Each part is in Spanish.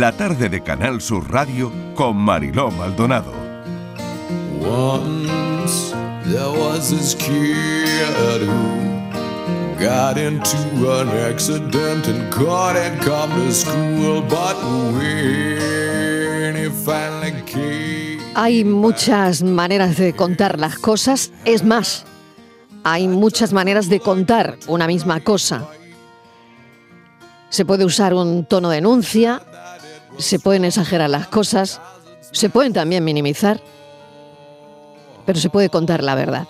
la tarde de Canal Sur Radio con Mariló Maldonado. Once there was this kid who got into an accident and couldn't come to school, but when he finally came. Hay muchas maneras de contar las cosas, es más, hay muchas maneras de contar una misma cosa. Se puede usar un tono de denuncia, se pueden exagerar las cosas, se pueden también minimizar, pero se puede contar la verdad.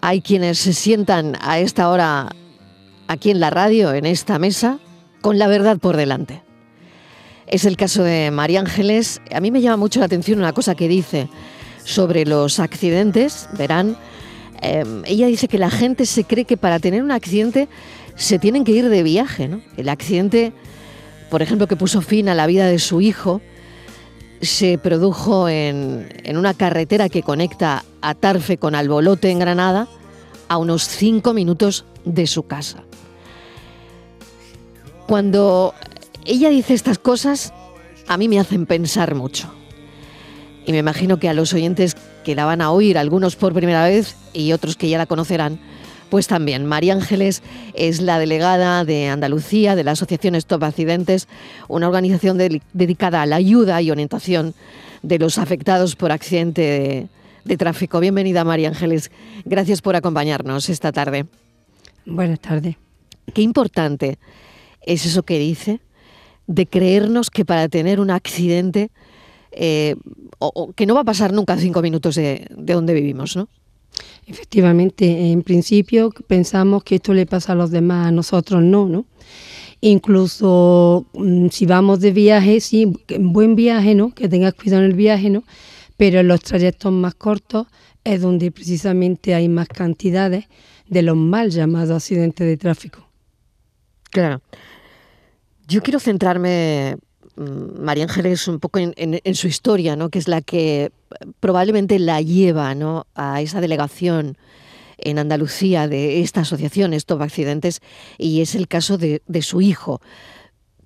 Hay quienes se sientan a esta hora aquí en la radio, en esta mesa, con la verdad por delante. Es el caso de María Ángeles. A mí me llama mucho la atención una cosa que dice sobre los accidentes. Verán, eh, ella dice que la gente se cree que para tener un accidente se tienen que ir de viaje. ¿no? El accidente, por ejemplo, que puso fin a la vida de su hijo, se produjo en, en una carretera que conecta a Tarfe con Albolote en Granada, a unos cinco minutos de su casa. Cuando ella dice estas cosas, a mí me hacen pensar mucho. Y me imagino que a los oyentes que la van a oír, algunos por primera vez y otros que ya la conocerán, pues también. María Ángeles es la delegada de Andalucía de la Asociación Stop Accidentes, una organización de- dedicada a la ayuda y orientación de los afectados por accidente de, de tráfico. Bienvenida, María Ángeles. Gracias por acompañarnos esta tarde. Buenas tardes. Qué importante es eso que dice de creernos que para tener un accidente, eh, o, o que no va a pasar nunca cinco minutos de, de donde vivimos, ¿no? Efectivamente, en principio pensamos que esto le pasa a los demás, a nosotros no, ¿no? Incluso mm, si vamos de viaje, sí, buen viaje, ¿no? Que tengas cuidado en el viaje, ¿no? Pero en los trayectos más cortos es donde precisamente hay más cantidades de los mal llamados accidentes de tráfico. Claro. Yo quiero centrarme, María Ángeles, un poco en, su historia, ¿no? que es la que eh, probablemente la lleva a esa delegación en Andalucía de esta asociación Stop Accidentes, y es el caso de, su hijo.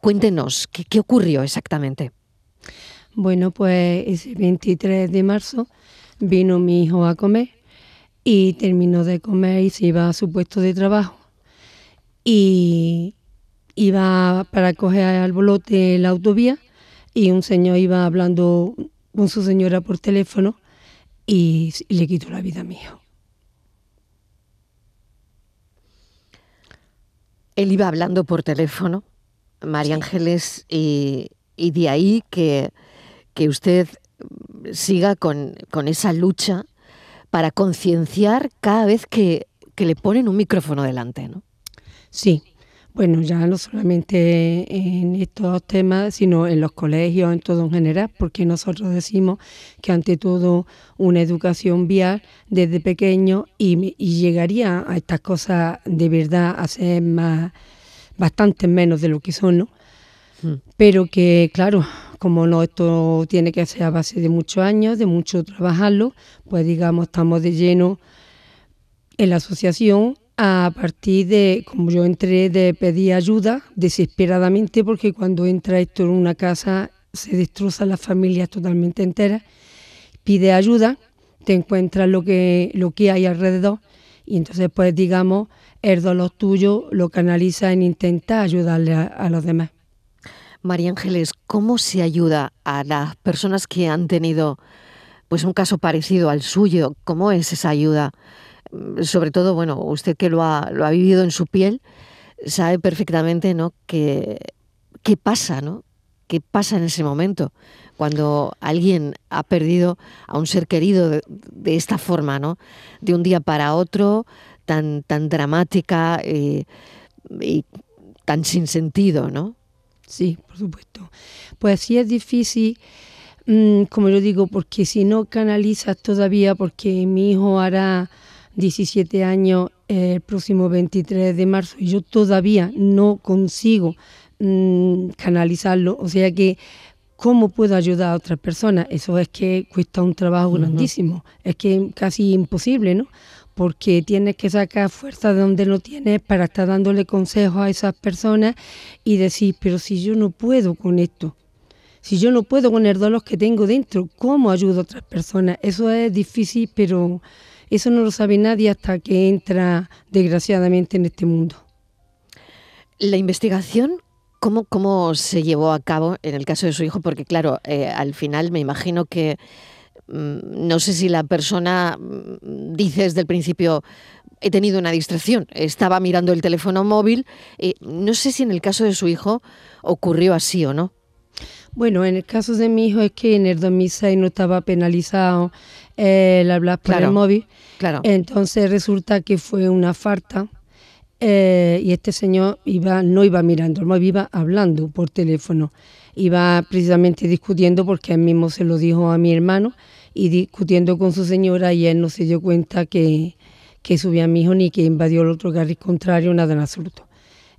Cuéntenos, ¿qué, qué ocurrió exactamente? Bueno, pues ese 23 de marzo vino mi hijo a comer y terminó de comer y se iba a su puesto de trabajo. Y iba para coger al bolote la autovía y un señor iba hablando con su señora por teléfono y le quitó la vida a mi hijo. Él iba hablando por teléfono, María Ángeles, y, y de ahí que, que usted siga con, con esa lucha para concienciar cada vez que, que le ponen un micrófono delante, ¿no? Sí, bueno, ya no solamente en estos temas, sino en los colegios, en todo en general, porque nosotros decimos que ante todo una educación vial desde pequeño y, llegaría a estas cosas de verdad a ser más, bastante menos de lo que son, ¿no? Pero que, claro, como no esto tiene que ser a base de muchos años, de mucho trabajarlo, pues digamos, estamos de lleno en la asociación a partir de, como yo entré, de pedir ayuda desesperadamente, porque cuando entra esto en una casa se destrozan las familias totalmente enteras, pide ayuda, te encuentras lo que, lo que hay alrededor y entonces pues digamos el dolor tuyo lo canaliza en intentar ayudarle a, a los demás. María Ángeles, ¿cómo se ayuda a las personas que han tenido pues un caso parecido al suyo? ¿Cómo es esa ayuda? Sobre todo, bueno, usted que lo ha, lo ha vivido en su piel, sabe perfectamente, ¿no? Que, ¿Qué pasa, no? ¿Qué pasa en ese momento cuando alguien ha perdido a un ser querido de, esta forma, ¿no? De un día para otro, tan, tan dramática eh, y tan sin sentido, ¿no? Sí, por supuesto. Pues sí es difícil, mm, como yo digo, porque si no canalizas todavía, porque mi hijo hará 17 años eh, el próximo 23 de marzo y yo todavía no consigo mm, canalizarlo, o sea que ¿cómo puedo ayudar a otras personas? Eso es que cuesta un trabajo grandísimo, es que casi imposible, ¿no? porque tienes que sacar fuerza de donde no tienes para estar dándole consejos a esas personas y decir, pero si yo no puedo con esto, si yo no puedo con el dolor que tengo dentro, ¿cómo ayudo a otras personas? Eso es difícil, pero eso no lo sabe nadie hasta que entra desgraciadamente en este mundo. La investigación, ¿cómo, cómo se llevó a cabo en el caso de su hijo? Porque claro, eh, al final me imagino que mm, no sé si la persona mm, dice desde el principio he tenido una distracción, estaba mirando el teléfono móvil, eh, no sé si en el caso de su hijo ocurrió así o no. Bueno, en el caso de mi hijo es que en el 2006 no estaba penalizado eh, el hablar por el móvil. Claro. Entonces resulta que fue una falta eh, y este señor iba, no iba mirando el móvil, iba hablando por teléfono. Iba precisamente discutiendo porque él mismo se lo dijo a mi hermano y discutiendo con su señora y él no se dio cuenta que, que subía a mi hijo ni que invadió el otro carril contrario, nada en absoluto.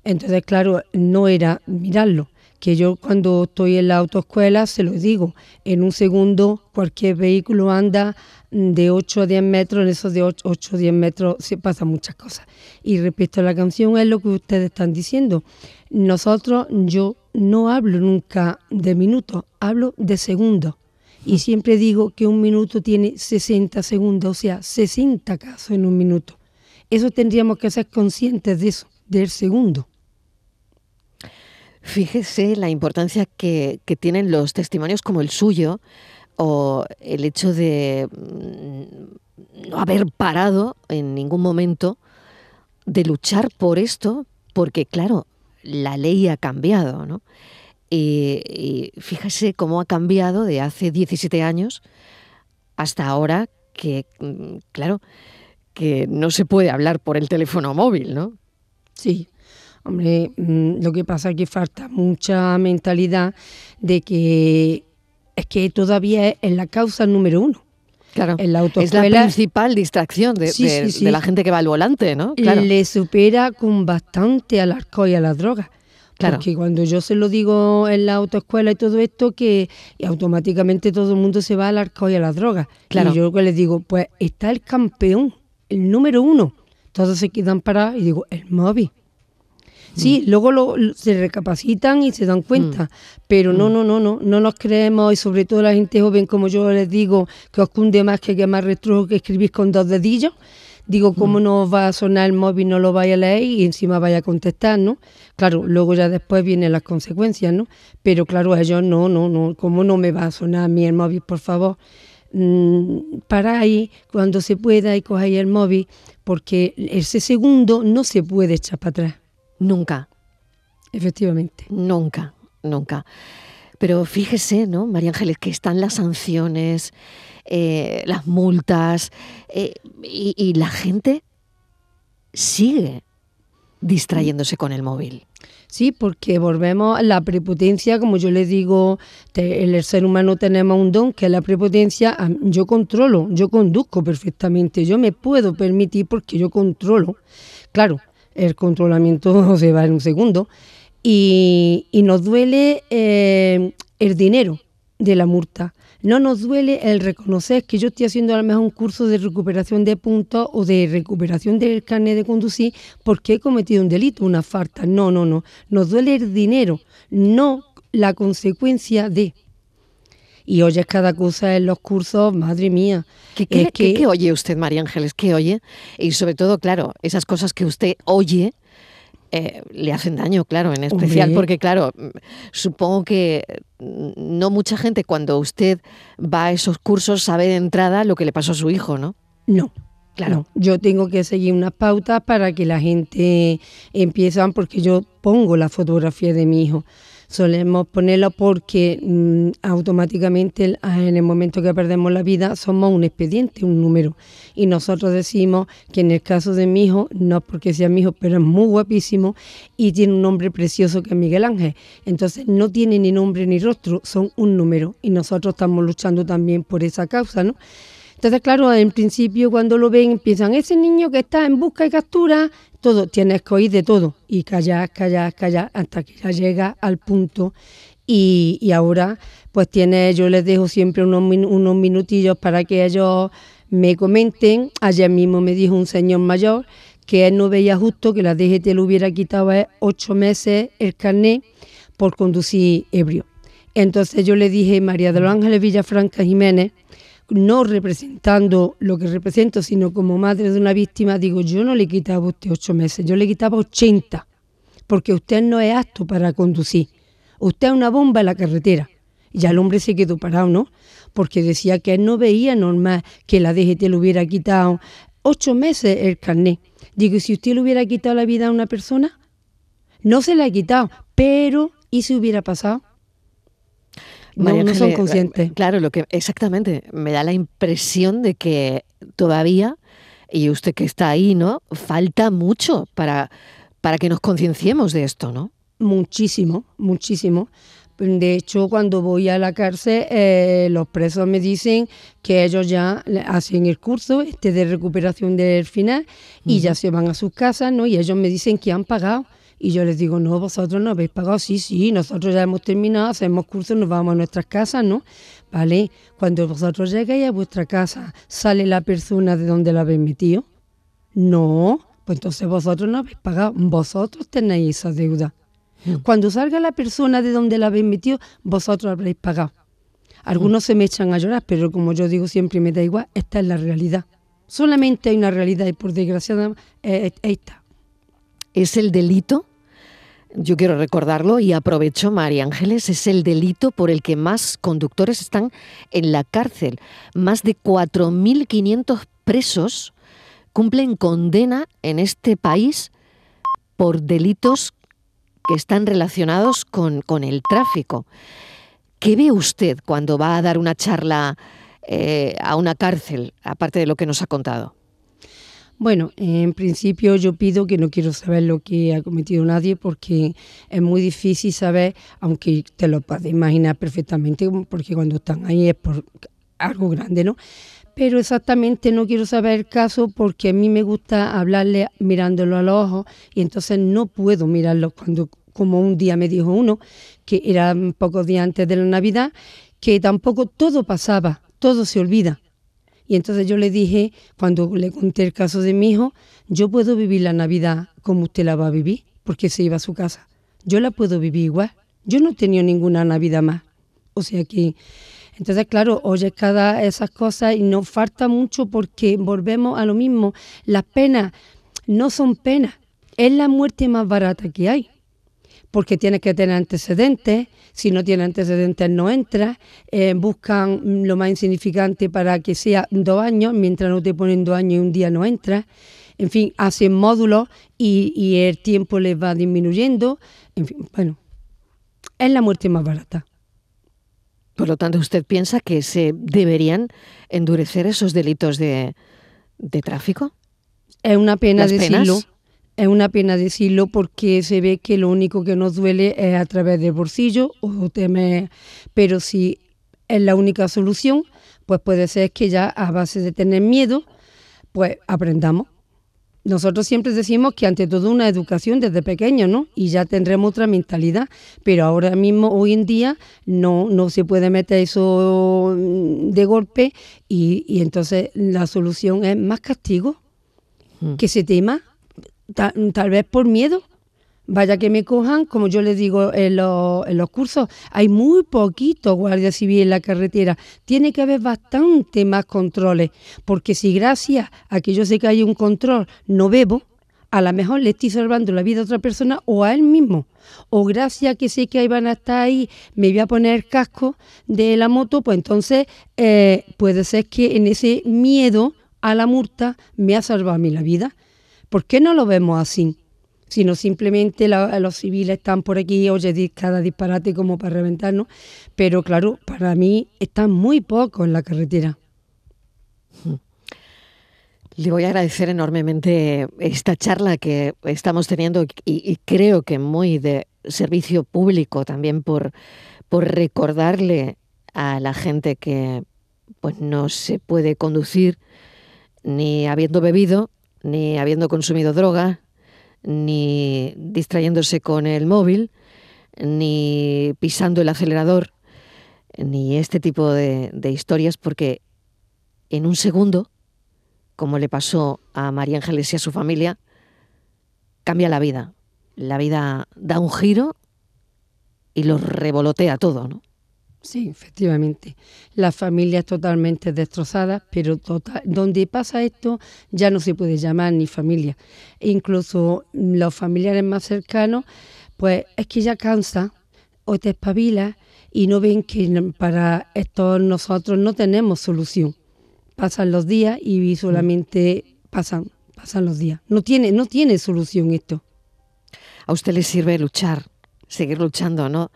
Entonces, claro, no era mirarlo, que yo cuando estoy en la autoescuela se lo digo, en un segundo cualquier vehículo anda de 8 a 10 metros, en esos de 8, a 10 metros se pasan muchas cosas. Y respecto a la canción es lo que ustedes están diciendo. Nosotros, yo no hablo nunca de minutos, hablo de segundos. Y siempre digo que un minuto tiene 60 segundos, o sea, 60 casos en un minuto. Eso tendríamos que ser conscientes de eso, del segundo. Fíjese la importancia que, tienen los testimonios como el suyo o el hecho de mm, no haber parado en ningún momento de luchar por esto, porque claro, la ley ha cambiado, ¿no? Y, fíjese cómo ha cambiado de hace 17 años hasta ahora que, mm, claro, que no se puede hablar por el teléfono móvil, ¿no? Sí, Hombre, mm, lo que pasa es que falta mucha mentalidad de que es que todavía es la causa número uno. Claro, en la es la principal distracción de, la gente que va al volante, ¿no? Claro. Le supera con bastante al alcohol y a las drogas. Claro. Porque cuando yo se lo digo en la autoescuela y todo esto, que automáticamente todo el mundo se va al alcohol y a las drogas. Claro. Y yo les digo, pues está el campeón, el número uno. Todos se quedan parados y digo, el móvil. Sí, mm. luego lo, se recapacitan y se dan cuenta, mm. pero no, mm. no, no, no, no nos creemos y sobre todo la gente joven, como yo les digo, que os cunde más que quemar retro que escribís con dos dedillos. Digo, ¿cómo no va a sonar el móvil, no lo vaya a leer y encima vaya a contestar, ¿no? Claro, luego ya después vienen las consecuencias, ¿no? Pero claro, a ellos no, no, no, ¿cómo no me va a sonar a mí el móvil, por favor? para ahí cuando se pueda y cojáis el móvil, porque ese segundo no se puede echar para atrás. Nunca. Efectivamente. Nunca, nunca. Pero fíjese, ¿no, María Ángeles, que están las sanciones, eh, las multas, eh, y, la gente sigue distrayéndose con el móvil. Sí, porque volvemos a la prepotencia, como yo les digo, el ser humano tenemos un don que es la prepotencia, yo controlo, yo conduzco perfectamente, yo me puedo permitir porque yo controlo. Claro, el controlamiento se va en un segundo, y, nos duele eh, el dinero de la multa. No nos duele el reconocer que yo estoy haciendo a lo mejor un curso de recuperación de puntos o de recuperación del carnet de conducir porque he cometido un delito, una falta. No, no, no. Nos duele el dinero, no la consecuencia de y oyes cada cosa en los cursos, madre mía. ¿Qué, oye usted, María Ángeles? ¿Qué oye? Y sobre todo, claro, esas cosas que usted oye eh, le hacen daño, claro, en especial porque, claro, supongo que no mucha gente cuando usted va a esos cursos sabe de entrada lo que le pasó a su hijo, ¿no? No. Claro, yo tengo que seguir unas pautas para que la gente empiece, porque yo pongo la fotografía de mi hijo solemos ponerlo porque mm, automáticamente en el momento que perdemos la vida somos un expediente, un número. Y nosotros decimos que en el caso de mi hijo, no porque sea mi hijo, pero es muy guapísimo y tiene un nombre precioso que es Miguel Ángel. Entonces no tiene ni nombre ni rostro, son un número. Y nosotros estamos luchando también por esa causa, ¿no? Entonces, claro, en principio cuando lo ven piensan, ese niño que está en busca y captura, todo, tienes que oír de todo y callar, callar, callar hasta que ya llega al punto y, ahora pues tiene, yo les dejo siempre unos, unos minutillos para que ellos me comenten, ayer mismo me dijo un señor mayor que él no veía justo que la DGT le hubiera quitado ocho meses el carnet por conducir ebrio. Entonces yo le dije, María de los Ángeles Villafranca Jiménez, no representando lo que represento, sino como madre de una víctima, digo, yo no le quitaba a usted ocho meses, yo le quitaba ochenta, porque usted no es apto para conducir. Usted es una bomba en la carretera. Y ya el hombre se quedó parado, ¿no? Porque decía que él no veía normal que la DGT le hubiera quitado ocho meses el carnet. Digo, si usted le hubiera quitado la vida a una persona, no se la ha quitado, pero ¿y si hubiera pasado? No, son conscientes. Claro, lo que exactamente me da la impresión de que todavía y usted que está ahí, ¿no? Falta mucho para para que nos concienciemos de esto, ¿no? Muchísimo, muchísimo. De hecho, cuando voy a la cárcel, eh, los presos me dicen que ellos ya hacen el curso este de recuperación del final y ya se van a sus casas, ¿no? Y ellos me dicen que han pagado. Y yo les digo, no, vosotros no habéis pagado. Sí, sí, nosotros ya hemos terminado, hacemos cursos, nos vamos a nuestras casas, ¿no? Vale, cuando vosotros llegáis a vuestra casa, ¿sale la persona de donde la habéis metido? No, pues entonces vosotros no habéis pagado, vosotros tenéis esa deuda. Mm. Cuando salga la persona de donde la habéis metido, vosotros habréis pagado. Algunos se me echan a llorar, pero como yo digo siempre, me da igual, esta es la realidad. Solamente hay una realidad y por desgracia eh, esta. ¿Es el delito yo quiero recordarlo y aprovecho, María Ángeles, es el delito por el que más conductores están en la cárcel. Más de 4.500 presos cumplen condena en este país por delitos que están relacionados con, el tráfico. ¿Qué ve usted cuando va a dar una charla eh, a una cárcel, aparte de lo que nos ha contado? Bueno, en principio yo pido que no quiero saber lo que ha cometido nadie porque es muy difícil saber, aunque te lo puedes imaginar perfectamente, porque cuando están ahí es por algo grande, ¿no? Pero exactamente no quiero saber el caso porque a mí me gusta hablarle mirándolo a los ojos y entonces no puedo mirarlo cuando, como un día me dijo uno, que era pocos días antes de la Navidad, que tampoco todo pasaba, todo se olvida y entonces yo le dije, cuando le conté el caso de mi hijo, yo puedo vivir la Navidad como usted la va a vivir, porque se iba a su casa. Yo la puedo vivir igual. Yo no he tenido ninguna Navidad más. O sea que, entonces claro, oye cada esas cosas y nos falta mucho porque volvemos a lo mismo. Las penas no son penas, es la muerte más barata que hay porque tienes que tener antecedentes, si no tiene antecedentes no entra, eh, buscan lo más insignificante para que sea dos años, mientras no te ponen dos años y un día no entra, en fin, hacen módulos y, el tiempo les va disminuyendo, en fin, bueno, es la muerte más barata. Por lo tanto, ¿usted piensa que se deberían endurecer esos delitos de, tráfico? Es una pena decirlo. Es una pena decirlo porque se ve que lo único que nos duele es a través del bolsillo, o teme, pero si es la única solución, pues puede ser que ya a base de tener miedo, pues aprendamos. Nosotros siempre decimos que ante todo una educación desde pequeño, ¿no? Y ya tendremos otra mentalidad, pero ahora mismo, hoy en día, no, no se puede meter eso de golpe y, y entonces la solución es más castigo, mm. que se tema tal, vez por miedo. Vaya que me cojan, como yo les digo en, los cursos, hay muy poquito guardia civil en la carretera. Tiene que haber bastante más controles, porque si gracias a que yo sé que hay un control no bebo, a lo mejor le estoy salvando la vida a otra persona o a él mismo. O gracias a que sé que ahí van a estar ahí, me voy a poner el casco de la moto, pues entonces eh, puede ser que en ese miedo a la multa me ha salvado a mí la vida. ¿Por qué no lo vemos así? Sino simplemente los civiles están por aquí, oye, cada disparate como para reventarnos. Pero claro, para mí están muy pocos en la carretera. Le voy a agradecer enormemente esta charla que estamos teniendo y, creo que muy de servicio público también por, por recordarle a la gente que pues no se puede conducir ni habiendo bebido ni habiendo consumido droga, ni distrayéndose con el móvil, ni pisando el acelerador, ni este tipo de, historias, porque en un segundo como le pasó a María Ángeles y a su familia, cambia la vida. La vida da un giro y lo revolotea todo, ¿no? Sí, efectivamente. La familia es totalmente destrozada, pero total, donde pasa esto ya no se puede llamar ni familia. E incluso los familiares más cercanos, pues es que ya cansa o te espabila y no ven que para esto nosotros no tenemos solución. Pasan los días y solamente pasan, pasan los días. No tiene, no tiene solución esto. A usted le sirve luchar, seguir luchando, ¿no?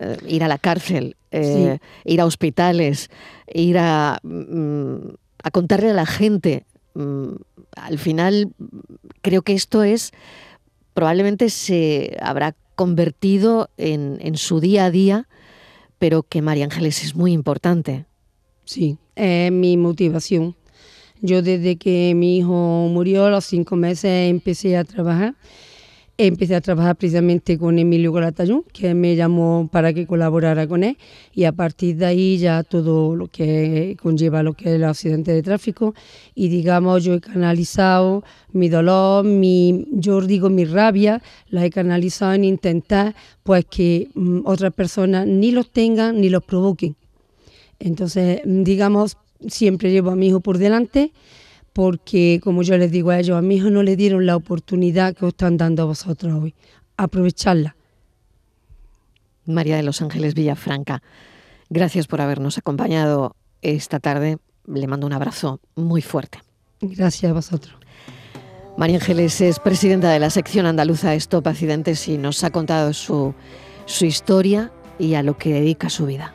Eh, ir a la cárcel, eh, ir a hospitales, ir a, mm, a contarle a la gente. Mm, al final, creo que esto es, probablemente se habrá convertido en, en su día a día, pero que María Ángeles es muy importante. Sí, es mi motivación. Yo desde que mi hijo murió a los cinco meses empecé a trabajar empecé a trabajar precisamente con Emilio Golatayún, que me llamó para que colaborara con él, y a partir de ahí ya todo lo que conlleva lo que es el accidente de tráfico, y digamos, yo he canalizado mi dolor, mi, yo digo mi rabia, la he canalizado en intentar pues que mm, otras personas ni los tengan ni los provoquen. Entonces, digamos, siempre llevo a mi hijo por delante porque, como yo les digo a ellos, a mi hijo no le dieron la oportunidad que os están dando a vosotros hoy. Aprovecharla. María de los Ángeles Villafranca, gracias por habernos acompañado esta tarde. Le mando un abrazo muy fuerte. Gracias a vosotros. María Ángeles es presidenta de la sección andaluza de Stop Accidentes y nos ha contado su, su historia y a lo que dedica su vida.